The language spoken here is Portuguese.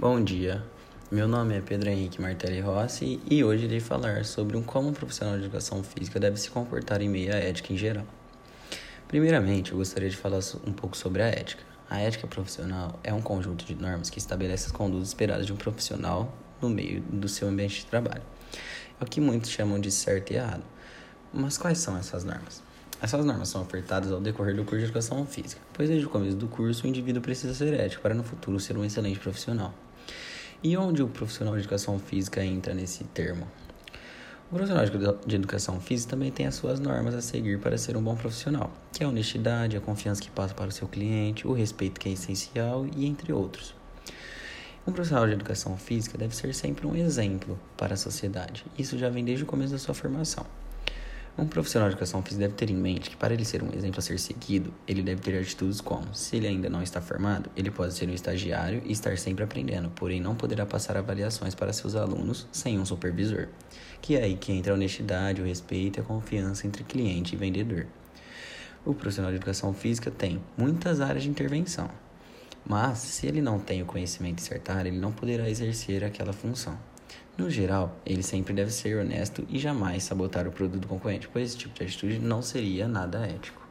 Bom dia, meu nome é Pedro Henrique Martelli Rossi e hoje irei falar sobre como um profissional de educação física deve se comportar em meio à ética em geral. Primeiramente, eu gostaria de falar um pouco sobre a ética. A ética profissional é um conjunto de normas que estabelece as condutas esperadas de um profissional no meio do seu ambiente de trabalho. É o que muitos chamam de certo e errado. Mas quais são essas normas? Essas normas são ofertadas ao decorrer do curso de educação física, pois desde o começo do curso o indivíduo precisa ser ético para no futuro ser um excelente profissional. E onde o profissional de educação física entra nesse termo? O profissional de educação física também tem as suas normas a seguir para ser um bom profissional, que é a honestidade, a confiança que passa para o seu cliente, o respeito que é essencial e entre outros. Um profissional de educação física deve ser sempre um exemplo para a sociedade. Isso já vem desde o começo da sua formação. Um profissional de educação física deve ter em mente que, para ele ser um exemplo a ser seguido, ele deve ter atitudes como: se ele ainda não está formado, ele pode ser um estagiário e estar sempre aprendendo, porém não poderá passar avaliações para seus alunos sem um supervisor. Que é aí que entra a honestidade, o respeito e a confiança entre cliente e vendedor. O profissional de educação física tem muitas áreas de intervenção, mas se ele não tem o conhecimento em certa área, ele não poderá exercer aquela função. No geral, ele sempre deve ser honesto e jamais sabotar o produto concorrente, pois esse tipo de atitude não seria nada ético.